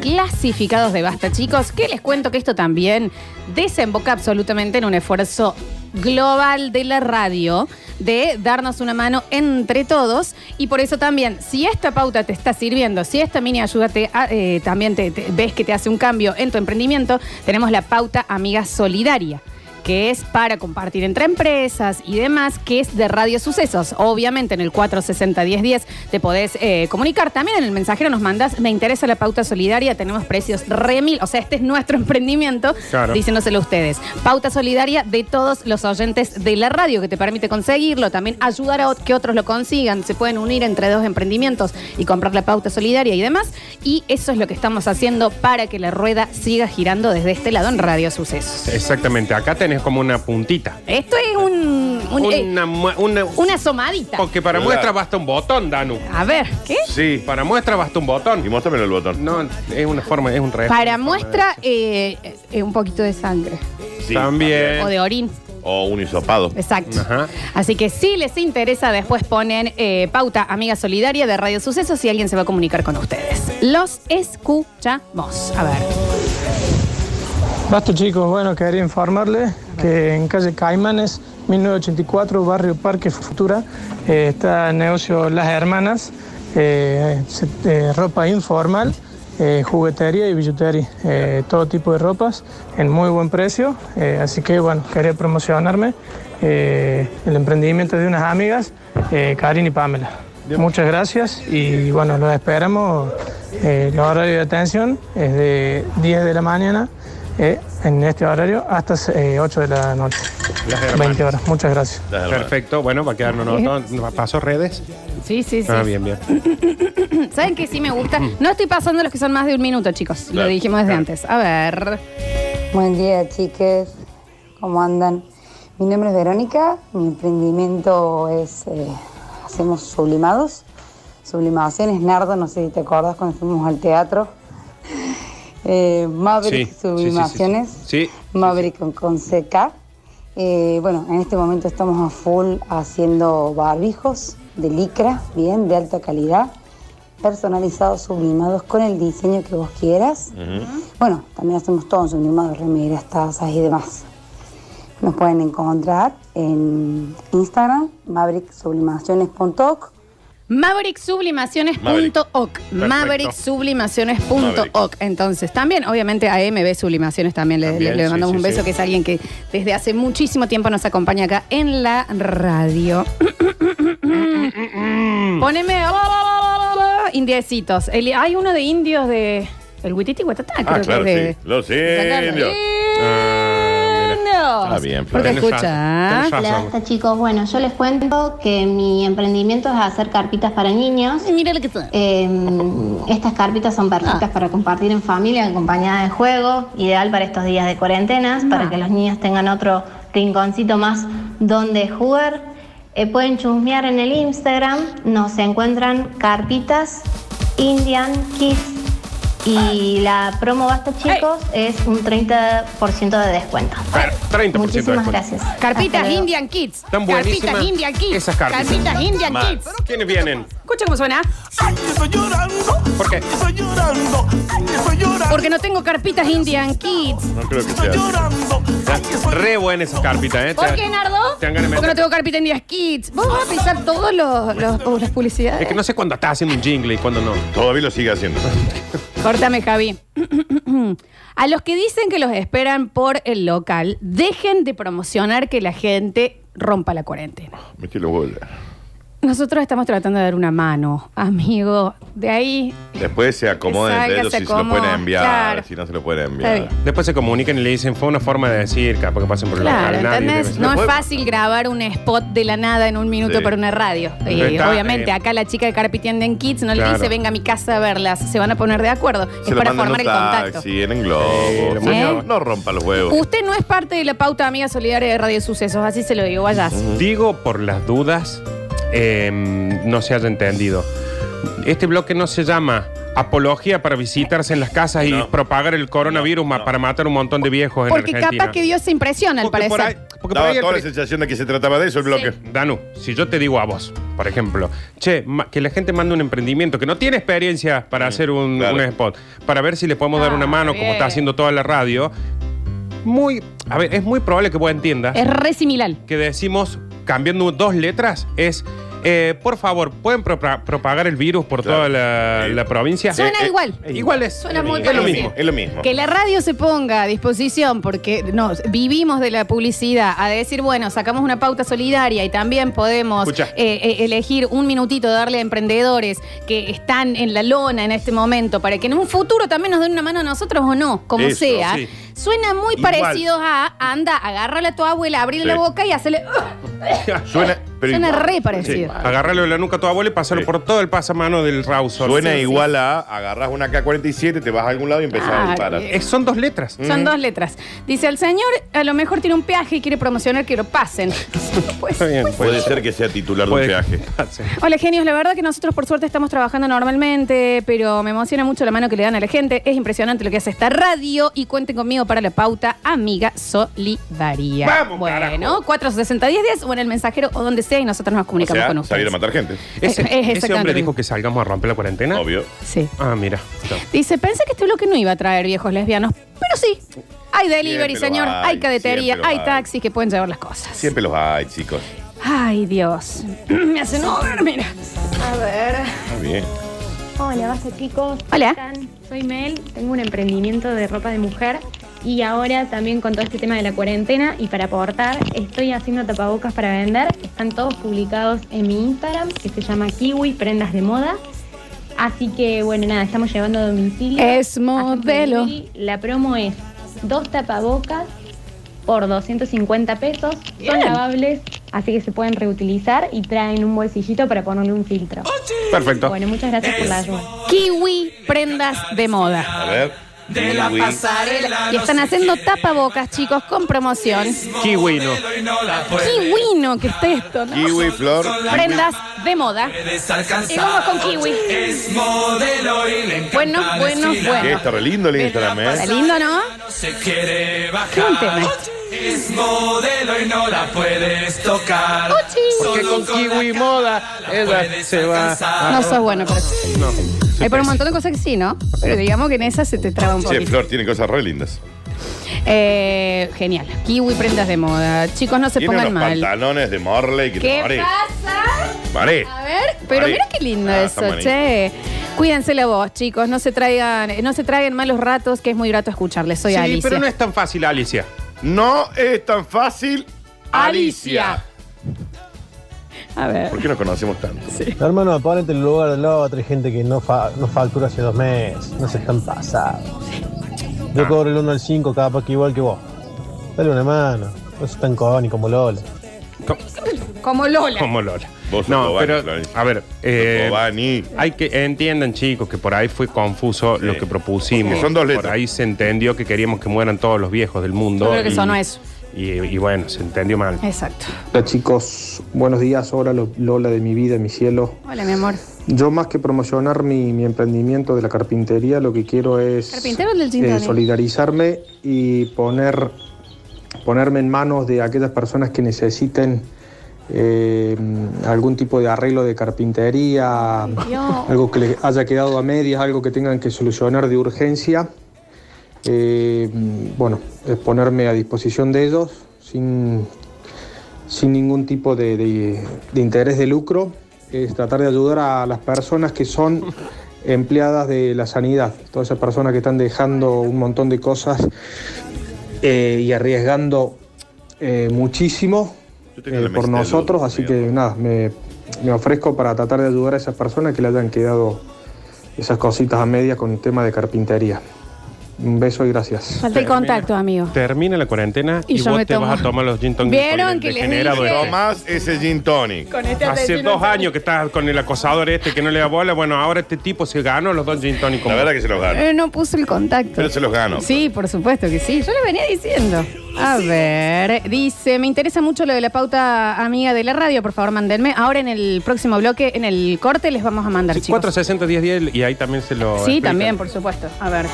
clasificados de Basta, chicos, que les cuento que esto también desemboca absolutamente en un esfuerzo global de la radio de darnos una mano entre todos. Y por eso también, si esta pauta te está sirviendo, si esta mini ayuda te, ah, eh, también te, te- ves que te hace un cambio en tu emprendimiento, tenemos la pauta Amiga Solidaria que es para compartir entre empresas y demás, que es de Radio Sucesos. Obviamente en el 460-1010 te podés eh, comunicar. También en el mensajero nos mandas, me interesa la pauta solidaria, tenemos precios remil, o sea, este es nuestro emprendimiento, Claro. diciéndoselo a ustedes. Pauta solidaria de todos los oyentes de la radio, que te permite conseguirlo, también ayudar a que otros lo consigan. Se pueden unir entre dos emprendimientos y comprar la pauta solidaria y demás. Y eso es lo que estamos haciendo para que la rueda siga girando desde este lado en Radio Sucesos. Exactamente, acá tenés como una puntita. Esto es un, un- eh, Una, mu- una- una asomadita. porque para Claro. muestra basta un botón, Danu. A ver, ¿qué? Sí. Para muestra basta un Y botón. muéstramelo el botón. No, es una forma, es un re. Para muestra eh, eh, un poquito de sangre Sí, También. o de orín. O un hisopado. Exacto. Ajá. Así que si les interesa, después ponen eh, pauta Amiga Solidaria de Radio Sucesos y alguien se va a comunicar con ustedes. Los escuchamos. A ver. Basta chicos, bueno, quería informarles que en calle Caimanes, 1984, barrio Parque Futura, eh, está el negocio Las Hermanas, eh, eh, ropa informal, juguetería y billutería, todo tipo de ropas en muy buen precio, así que bueno, quería promocionarme el emprendimiento de unas amigas, Karin y Pamela. Muchas gracias y bueno, los esperamos. Eh, el horario de atención es de 10 de la mañana eh, en este horario hasta eh, 8 de la noche. Las hermanas. 20 horas. Muchas gracias. Perfecto, bueno, va a quedar un botón. ¿Paso redes? Sí, sí, sí. Ah, bien, bien. ¿Saben qué sí me gusta? No estoy pasando los que son más de un minuto, chicos. Lo dijimos desde claro. antes. A ver. Buen día, chiques. ¿Cómo andan? Mi nombre es Verónica. Mi emprendimiento es. eh, hacemos sublimados. Sublimaciones, Nardo. No sé si te acuerdas cuando fuimos al teatro. Eh, Maverick Sí, Sublimaciones. sí, Maverick con, con CK. Eh, bueno, en este momento estamos a full haciendo barbijos de licra, bien, de alta calidad, personalizados, sublimados con el diseño que vos quieras. Bueno, también hacemos todo en sublimado, remeras, tazas y demás. Nos pueden encontrar en Instagram, mavericksublimaciones.org. Mavericksublimaciones.oc. Mavericksublimaciones.oc. Entonces, también, obviamente, a MB Sublimaciones también, le- También, le, le sí, mandamos sí, un beso, sí. que es alguien que desde hace muchísimo tiempo nos acompaña acá en la radio. Poneme indiecitos. El- hay uno de indios de. El Wititi Huatatá, creo Ah, que claro, es de. sí. Los sacarlo. indios. Ah, Está bien, Porque Tenés escucha. razón, tenés Hola, razón. basta chicos. Bueno, yo les cuento que mi emprendimiento es hacer carpitas para niños. Mira lo que son. Eh, estas carpitas son perfectas Ah. para compartir en familia, acompañada de juego, ideal para estos días de cuarentenas, Ah. para que los niños tengan otro rinconcito más donde jugar. Eh, pueden chusmear en el Instagram, nos encuentran carpitas Indian Kids y la promo Basta chicos es un 30% de descuento. Claro, 30% de Muchísimas descuento. gracias. Hasta Carpitas luego. Indian Kids. Están buenísimas Carpitas Indian Kids. esas carpitas. Carpitas Indian Mal. Kids. ¿Quiénes vienen? Escucha cómo suena. ¿Por qué? Porque no tengo carpitas Indian Kids. No creo que sea. Re buena esa carpita, ¿eh? ¿Por Te- qué, Nardo? te dan ganas de Porque no meter. tengo carpita Indian Kids. Vos vas a pisar todos los, los- las publicidades. Es que no sé cuándo estás haciendo un jingle y cuándo no. Todavía lo sigue haciendo. Córtame, Javi. A los que dicen que los esperan por el local, dejen de promocionar que la gente rompa la cuarentena. Metí los huevos. Nosotros estamos tratando de dar una mano, amigo. De ahí. Después se acomoden salga, ellos se si se lo pueden enviar, claro. si no se lo pueden enviar. Después se comunican y le dicen, fue una forma de decir, capaz que pasen por el Claro, local. Nadie ¿entendés? debe- No es fácil grabar un spot de la nada en un minuto Sí. para una radio. Pero Y está, obviamente, eh, acá la chica de Carpitienden Kids no le Claro. dice venga a mi casa a verlas. Se van a poner de acuerdo. Se es lo para mandan formar en el un contacto. taxi, en el globo. Sí, lo Sí, ¿Eh? no, no rompa los huevos. Usted no es parte de la pauta amiga solidaria de Radio Sucesos, así se lo digo, vayas. Digo por las dudas, eh, no se haya entendido. Este bloque no se llama apología para visitarse en las casas y No. propagar el coronavirus ma- para matar un montón de viejos en Porque Argentina. capaz que dio esa impresión, al Porque por parecer. ahí- porque por Daba ahí el toda la pre- sensación de que se trataba de eso el bloque. Danu, si yo te digo a vos, por ejemplo, che, ma- que la gente mande un emprendimiento que no tiene experiencia para hacer un, claro. un spot, para ver si le podemos dar Ah, una mano, bien. como está haciendo toda la radio, muy, a ver, es muy probable que vos entiendas Es re similar. que decimos, cambiando dos letras, es, eh, por favor, ¿pueden propa- propagar el virus por Claro. toda la, Sí. la provincia? Suena eh, igual. Igual es. Suena muy Es lo mismo, es lo mismo. Que la radio se ponga a disposición, porque nos vivimos de la publicidad, a decir, bueno, sacamos una pauta solidaria y también podemos eh, eh, elegir un minutito, darle a emprendedores que están en la lona en este momento, para que en un futuro también nos den una mano a nosotros o no, como Eso, sea. sí. Suena muy Igual. parecido a, anda, agárrale a tu abuela, abrirle Sí. la boca y hacerle... Suena, pero Suena igual. re parecido. Sí. Agarrarle la nuca a tu abuelo y pasarlo Sí. por todo el pasamano del rouser. Suena Sí, sí. igual a agarras una K-47, te vas a algún lado y empezás Ah, a disparar. bien. Eh, son dos letras. Son dos letras. Dice, el señor a lo mejor tiene un peaje y quiere promocionar que lo pasen. Pues, Está bien. Puede ser que sea titular de un Puede- peaje. pase. Hola genios, la verdad que nosotros por suerte estamos trabajando normalmente, pero me emociona mucho la mano que le dan a la gente. Es impresionante lo que hace esta radio y cuenten conmigo para la pauta Amiga Solidaria. Vamos, Bueno, carajo. 460 10 10 o en el mensajero o donde sea y nosotros nos O comunicamos sea, con ustedes. salir a matar gente. Es- Ese, es ese exactamente hombre dijo que salgamos a romper la cuarentena. Obvio. Sí. Ah, mira. Dice, pensé que este bloque no iba a traer viejos lesbianos, pero sí. Hay delivery, Siempre señor, hay, hay cadetería, hay hay. taxis que pueden llevar las cosas. Siempre los hay, chicos. Ay, Dios. Me hacen over, mira. A ver. Muy bien. Hola, basta chicos. Hola. ¿Cómo están? Soy Mel, tengo un emprendimiento de ropa de mujer y ahora también con todo este tema de la cuarentena y para aportar estoy haciendo tapabocas para vender. Están todos publicados en mi Instagram que se llama Kiwi Prendas de Moda. Así que bueno, nada, estamos llevando a domicilio. Es modelo. delivery. La promo es dos tapabocas por 250 pesos. Bien. Son lavables, así que se pueden reutilizar y traen un bolsillito para ponerle un filtro. Perfecto. Bueno, muchas gracias por la ayuda. Kiwi prendas de moda. A ver. Kiwi. Y están haciendo tapabocas, chicos, con promoción. Kiwi no. Kiwino, que está esto, ¿no? Kiwi, flor. Prendas de moda. Y vamos con kiwi. Bueno, bueno, Sí, bueno. está re lindo el Instagram, Está ¿eh? lindo, ¿no? Se quiere Qué buen tema. Es modelo y no la puedes tocar. Porque con Kiwi Moda ella se va. No sos bueno para eso. No. Hay por un montón de cosas que sí, ¿no? Pero digamos que en esa se te traba un Che, poquito. Flor tiene cosas re lindas. Eh, genial. Kiwi prendas de moda. Chicos, no se Tiene pongan unos mal. pantalones de Morley que ¿Qué te marean. pasa? Marean. A ver, pero mira qué lindo Ah, eso, está che. Cuídense la voz, chicos. No se traigan, no se traigan malos ratos, que es muy grato escucharles. Soy Sí, Alicia. pero no es tan fácil, Alicia. No es tan fácil, Alicia. Alicia. A ver. ¿Por qué nos conocemos tanto? Hermano, ponete en el lugar del otro. Hay gente que no, fa- no factura hace dos meses. No se están pasados. Yo cobro el 1 al 5, capaz que igual que vos. Dale una mano. No es tan coni como Lola. Co- Como Lola. Como Lola. Vos sos No, Cobani, pero, Florencia. a ver, eh, hay que entiendan, chicos, que por ahí fue confuso Sí. lo que propusimos. Porque son dos letras. Por ahí se entendió que queríamos que mueran todos los viejos del mundo. Yo creo que y- sonó eso. Y, y bueno, se entendió mal. Exacto. Hola chicos, buenos días, hola Lo- Lola de mi vida, mi cielo. Hola, mi amor. Yo más que promocionar mi, mi emprendimiento de la carpintería, lo que quiero es ¿Carpintero del gin eh, tonic? solidarizarme y poner, ponerme en manos de aquellas personas que necesiten eh, algún tipo de arreglo de carpintería, Dios. algo que le haya quedado a medias, algo que tengan que solucionar de urgencia. Eh, bueno, es ponerme a disposición de ellos sin, sin ningún tipo de, de- de interés de lucro, es tratar de ayudar a las personas que son empleadas de la sanidad, todas esas personas que están dejando un montón de cosas eh, y arriesgando eh, muchísimo eh, por nosotros, así que nada, me, me ofrezco para tratar de ayudar a esas personas que le hayan quedado esas cositas a medias con el tema de carpintería. Un beso y gracias. Falta el contacto, amigo. Termina la cuarentena Y y, yo vos me te tomo- vas a tomar los gin tonic ¿Vieron que les dije? este. Tomás ese gin tonic. Con este Hace dos años que estás con el acosador este que no le da bola. Bueno, ahora este tipo se ganó los dos gin tonic. La verdad que se los gano. Eh, no puso el contacto. Pero se los gano. Sí, por supuesto que sí. Yo le venía diciendo. A ver, dice, me interesa mucho lo de la pauta amiga de la radio, por favor, mándenme. Ahora en el próximo bloque, en el corte, les vamos a mandar, chicos. 460 10 10 y ahí también se lo. Sí, explican. también, por supuesto. A ver.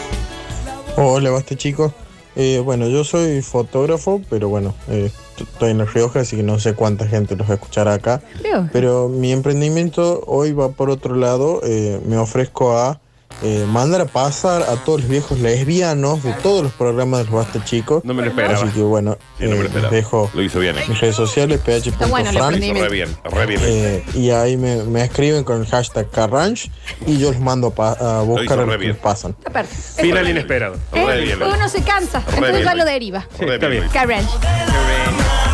Hola, basta chicos. Eh, bueno, yo soy fotógrafo, pero bueno, eh, estoy en La Rioja, así que no sé cuánta gente los va a escuchar acá. Rioja. Pero mi emprendimiento hoy va por otro lado. eh, me ofrezco a eh, mandar a pasar a todos los viejos lesbianos de todos los programas de los basta chicos. No me lo esperaba. Así que bueno, Sí, no me lo eh, les dejo Lo hizo bien. ¿eh? mis redes sociales, bueno ph.fran. emprendimiento. Re bien, re bien. Eh, y ahí me, me escriben con el hashtag Carranch y yo los mando a, pa- a buscar re a los que pasan. Perfecto. Final inesperado. ¿Eh? Uno se cansa, entonces bien, ya lo deriva. Sí, está bien. Luis.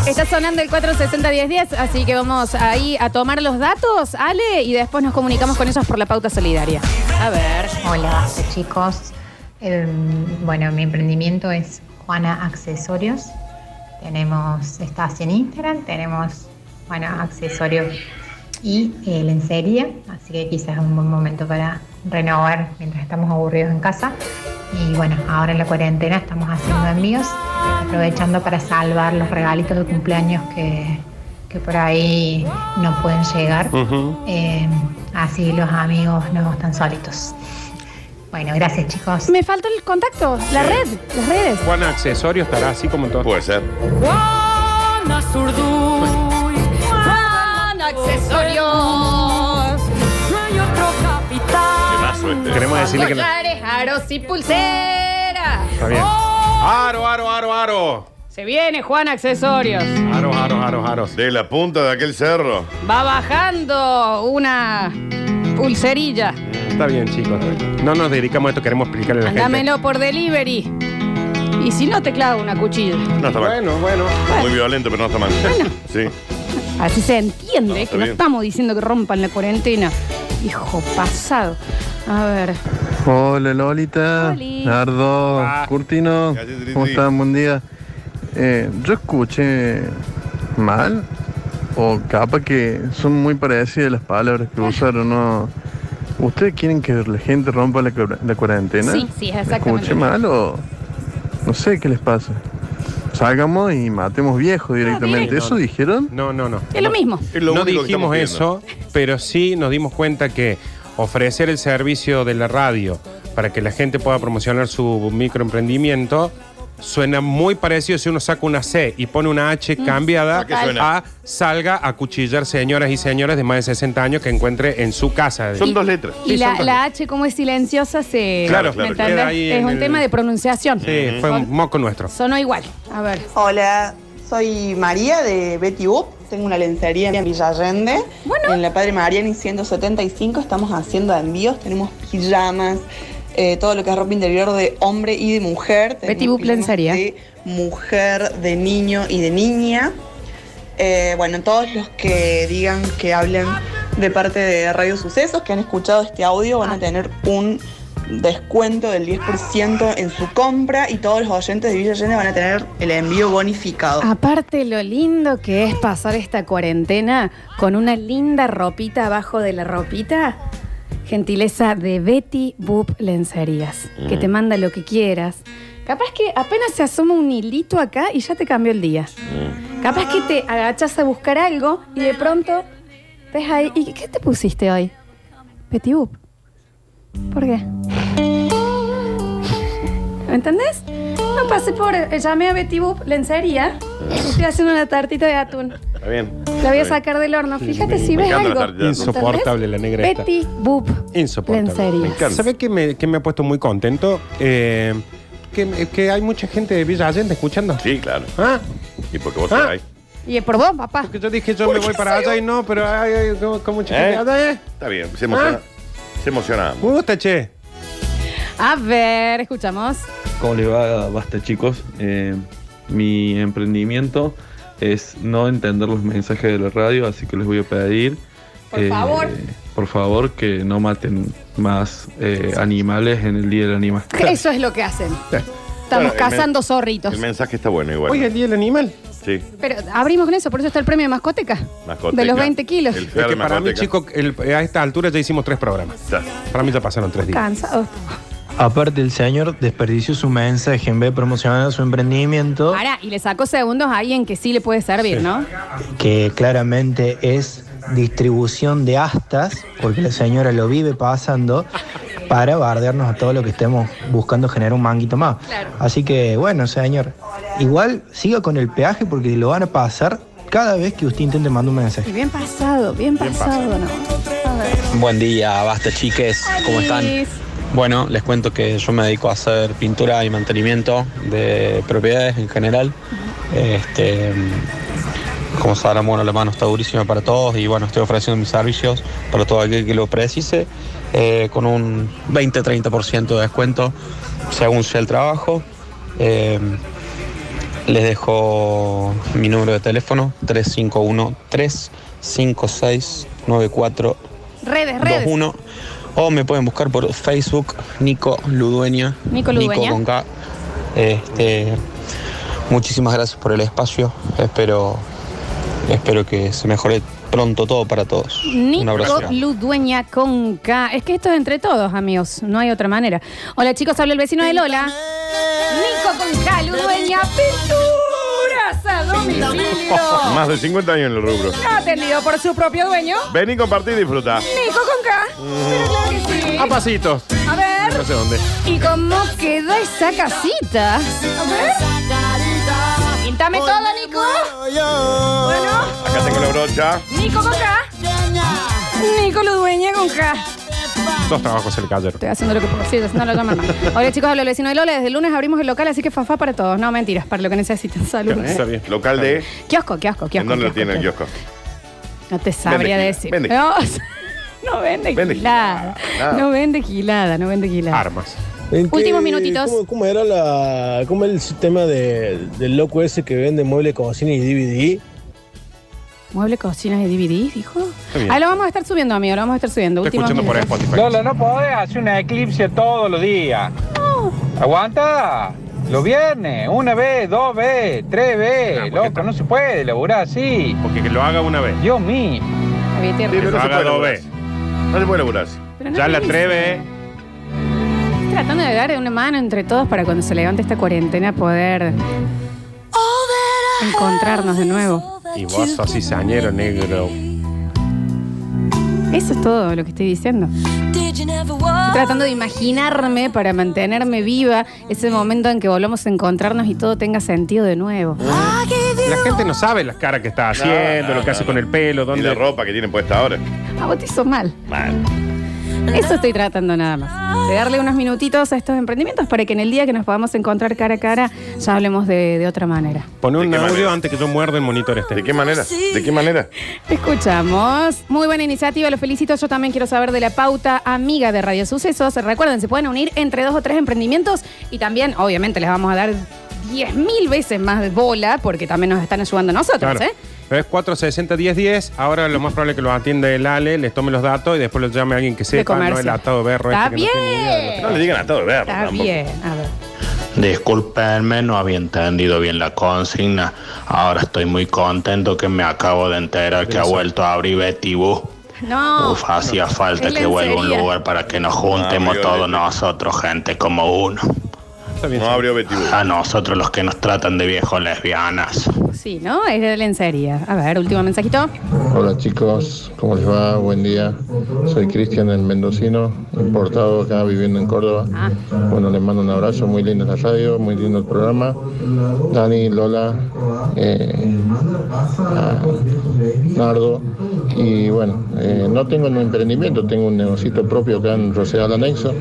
Está sonando el 460-1010, así que vamos ahí a tomar los datos, Ale, y después nos comunicamos con ellos por la pauta solidaria. A ver. Hola, chicos. Eh, bueno, mi emprendimiento es Juana Accesorios. Tenemos, estás en Instagram, tenemos, bueno, accesorios y eh, lencería, así que quizás es un buen momento para renovar mientras estamos aburridos en casa. Y bueno, ahora en la cuarentena estamos haciendo envíos, aprovechando para salvar los regalitos de cumpleaños que, que por ahí no pueden llegar. Eh, así los amigos no están solitos. Bueno, gracias chicos. Me falta el contacto, la red, las redes. Juan Accesorio estará así como todo. Puede ser. Juan Accesorios. Este. Queremos decirle que no. Collares, aros y pulseras. Está bien. Aro, aro, aro, aro. Se viene Juan Accesorios. Aro, aro, aro, aros. De la punta de aquel cerro. Va bajando una pulserilla. Está bien, chicos. No nos dedicamos a esto, queremos explicarle a la gente. Dámelo por delivery. Y si no, te clavo una cuchilla. No está mal. Bueno, bueno. Muy violento, pero no está mal. Sí. Así se entiende está que no bien. estamos diciendo que rompan la cuarentena. Hijo pasado. A ver. Hola Lolita, Oli. Nardo, Ah. Curtino, ¿cómo están? Buen día. Eh, yo escuché mal, o capaz que son muy parecidas las palabras que usaron, ¿no? ¿Ustedes quieren que la gente rompa la, cua- la cuarentena? Sí, sí, exactamente. ¿Escuché mal o no sé qué les pasa? Salgamos y matemos viejos directamente. directo. ¿Eso dijeron? No, no, no. Es lo mismo. Es lo no único que dijimos estamos eso, pero sí nos dimos cuenta que ofrecer el servicio de la radio para que la gente pueda promocionar su microemprendimiento suena muy parecido si uno saca una C y pone una H cambiada ¿A qué suena? a salga a cuchillar señoras y señores de más de 60 años que encuentre en su casa. Son dos letras. Y Sí, la, son dos. la H, como es silenciosa, se. Claro, ¿me claro, entendés? queda ahí Es en un el- tema de pronunciación. Sí, fue un moco nuestro. Sonó igual. A ver. Hola, soy María de Betty Boop. Tengo una lencería en Villa Allende. En la Padre Mariani 175 estamos haciendo envíos. Tenemos pijamas, eh, todo lo que es ropa interior de hombre y de mujer. Betty Boop Lencería. De mujer, de niño y de niña. Eh, bueno, todos los que digan que hablen de parte de Radio Sucesos, que han escuchado este audio, van a tener un descuento del 10% en su compra y todos los oyentes de Villa Allende van a tener el envío bonificado. Aparte, lo lindo que es pasar esta cuarentena con una linda ropita abajo de la ropita. Gentileza de Betty Boop Lencerías, que te manda lo que quieras. Capaz que apenas se asoma un hilito acá y ya te cambió el día. Capaz que te agachas a buscar algo y de pronto ves ahí. ¿Y qué te pusiste hoy? Betty Boop. ¿Por qué? ¿Me entendés? No pasé por. eh, Llamé a Betty Boop Lencería. Estoy haciendo una tartita de atún. Está bien. La voy a sacar del horno. Fíjate si me ves encanta la algo. atún. Insoportable la negra esta. Betty Boop Insoportable. Lencería. ¿Sabe qué me, qué me ha puesto muy contento? Eh, que, que hay mucha gente de Villa Allende escuchando. Sí, claro. ¿Ah? Y porque vos Ah. ahí. Y es por vos, papá. Porque yo dije, yo me ¿Por voy para allá y no, pero hay, hay como, como mucha ¿Eh? gente allá, ¿eh? Está bien, se emociona. Se emociona. Me gusta, che. A ver, escuchamos. ¿Cómo le va? Basta chicos. Eh, mi emprendimiento es no entender los mensajes de la radio, así que les voy a pedir Por favor. Por favor, que no maten más eh, animales en el Día del Animal. Eso es lo que hacen. Estamos Bueno, cazando zorritos. El mensaje está bueno igual. Hoy el día del animal. Sí. Pero abrimos con eso, por eso está el premio de mascoteca. Mascoteca. De los 20 kilos. El Es Fer que para mí, Mascoteca. chico, el- a esta altura ya hicimos tres programas. Para mí ya pasaron tres días. Cansado. Aparte, el señor desperdició su mensaje en vez de promocionar su emprendimiento, Ahora, y le sacó segundos a alguien que sí le puede servir, ¿no? que claramente es distribución de astas, porque la señora lo vive pasando, para bardearnos a todo lo que estemos buscando generar un manguito más. Así que, bueno, señor, igual siga con el peaje porque lo van a pasar cada vez que usted intente mandar un mensaje. Y bien pasado, bien, pasado. Buen día, basta chiques, ¿cómo están? Bueno, les cuento que yo me dedico a hacer pintura y mantenimiento de propiedades en general. Este, como sabrán, bueno, la mano está durísima para todos y bueno, estoy ofreciendo mis servicios para todo aquel que lo precise eh, con un 20-30% de descuento según sea el trabajo. Eh, les dejo mi número de teléfono 351-356-9421 Redes, redes. o me pueden buscar por Facebook Nico Ludueña. Nico Ludueña. con K. Este, muchísimas gracias por el espacio. Espero, espero que se mejore pronto todo para todos. Un abrazo. Nico Ludueña con K. Es que esto es entre todos, amigos. No hay otra manera. Hola, chicos. Habla el vecino de Lola. Nico con K, Ludueña. Pinturas a domicilio. Más de 50 años en el rubro. Atendido por su propio dueño. Ven y compartir y disfruta. Nico con K. Pero claro que sí. A pasitos. A ver. No sé dónde. ¿Y cómo queda esa casita? A ver. Píntame todo, Nico. Bueno, Acá tengo la brocha. Nico con K. Nico Ludueña con K. Dos trabajos se le cayeron. Estoy haciendo lo que puedo. Sí, no lo llaman más. Hola chicos, hablo el vecino de Lola. Desde el lunes abrimos el local, así que fafá para todos. No, mentiras, para lo que necesiten. Saludos. Está bien. Local de. Kiosco, kiosco, kiosco. ¿En dónde lo kiosco, tiene el kiosco. kiosco? No te sabría Vende decir. vende No, no vende, Vende gilada. gilada. No vende gilada, no vende gilada. Armas. ¿En qué- Últimos minutitos. ¿Cómo, cómo era la, cómo era el sistema de- del loco ese que vende mueble, cocina y DVD? Mueble, cocinas y DVD, dijo. Ahí lo vamos a estar subiendo, amigo. Lo vamos a estar subiendo. Últimos minutos. Lola, no podés hacer una eclipse todos los días. Aguanta. Los viernes, una vez, dos veces, tres veces. Loco, no se puede laburar así. Porque que lo haga una vez. Dios mío. Tierra. Que lo haga dos veces. No se puede laburar así. Pero no Ya la lo atreve. Estoy tratando de dar una mano entre todos para cuando se levante esta cuarentena poder encontrarnos de nuevo. Y vos sos cizañero negro. Eso es todo lo que estoy diciendo. Estoy tratando de imaginarme para mantenerme viva ese momento en que volvamos a encontrarnos y todo tenga sentido de nuevo. La gente no sabe las caras que está haciendo, No, no, lo que hace no, con el pelo, Y dónde. la ropa que tienen puesta ahora. A vos te hizo mal. Mal. Eso estoy tratando nada más. De darle unos minutitos a estos emprendimientos para que en el día que nos podamos encontrar cara a cara ya hablemos de, de otra manera. Pon un audio manera? antes que yo muerda el monitor este. ¿De qué manera? ¿De qué manera? Escuchamos. Muy buena iniciativa, los felicito. Yo también quiero saber de la pauta amiga de Radio Sucesos. Recuerden, se pueden unir entre dos o tres emprendimientos y también, obviamente, les vamos a dar 10.000 veces más de bola porque también nos están ayudando a nosotros, Claro. ¿eh? Pero es 460 10 10. Ahora lo más probable es que lo atienda el Ale, les tome los datos y después lo llame a alguien que sepa, no el atado berro Está este que no tiene ni idea de lo que- bien. No le digan a todo ver. Está bien. A ver. Disculpenme, no había entendido bien la consigna. Ahora estoy muy contento que me acabo de enterar que ha vuelto a abrir Betty Boo. No. Uf, hacía falta Es que vuelva un lencería. lugar para que nos juntemos abrió todos nosotros, gente como uno. No abrió Betty Boo. A nosotros los que nos tratan de viejos lesbianas. Sí, ¿no? Es de lencería. A ver, último mensajito. Hola chicos, ¿cómo les va? Buen día. Soy Cristian el Mendocino, importado acá viviendo en Córdoba. Bueno, les mando un abrazo, muy linda la radio, muy lindo el programa. Dani, Lola, eh, ah, Nardo. Y bueno, eh, no tengo un emprendimiento, tengo un negocito propio acá en Rosedal Anexo,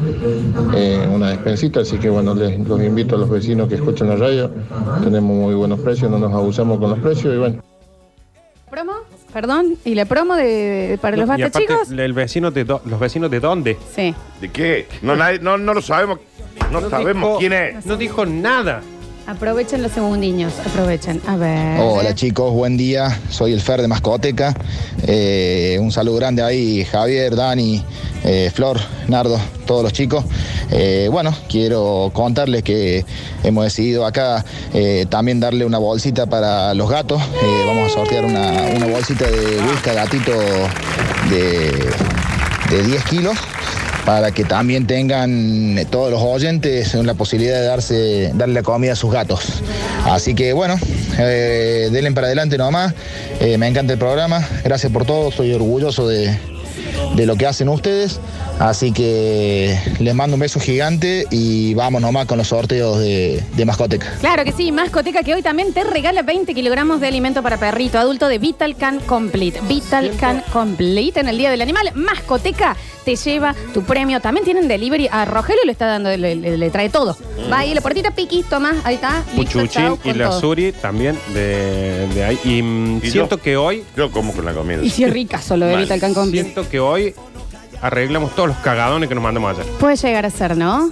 eh, una despensita, así que bueno, les, los invito a los vecinos que escuchan la radio. Tenemos muy buenos precios, no nos abusamos con los precios y bueno. ¿Promo? Perdón. ¿Y la promo de, para los y aparte, el vecino de do- ¿los vecinos de dónde? Sí. ¿De qué? No, nadie- no, no lo sabemos. No, sabemos dijo- quién es. No dijo nada. Aprovechen los segundiños, aprovechen. A ver. Hola chicos, buen día. Soy el Fer de Mascoteca. Eh, un saludo grande ahí, Javier, Dani, eh, Flor, Nardo, todos los chicos. Eh, bueno, quiero contarles que hemos decidido acá también darle una bolsita para los gatos. Vamos a sortear una, bolsita de whisky gatito de, de 10 kilos para que también tengan eh, todos los oyentes la posibilidad de darse, darle comida a sus gatos. Así que bueno, eh, denle para adelante nomás. Eh, me encanta el programa. Gracias por todo. Soy orgulloso de, de lo que hacen ustedes. Así que les mando un beso gigante y vamos nomás con los sorteos de, de Mascoteca. Claro que sí, Mascoteca que hoy también te regala 20 kilogramos de alimento para perrito adulto de Vital Can Complete. Vital Can Complete en el Día del Animal. Mascoteca te lleva tu premio. También tienen delivery. A Rogelio le está dando, le, le- le trae todo. Va ahí la puertita, piqui, toma, ahí está. Listo, Puchuchín y con la todo. Suri también de, de ahí. Y, mm, ¿Y siento yo? que hoy. Yo como con la comida. Y si es rica solo de Mal. Vital Can Complete. Siento que arreglamos todos los cagadones que nos mandamos ayer. Puede llegar a ser, ¿no?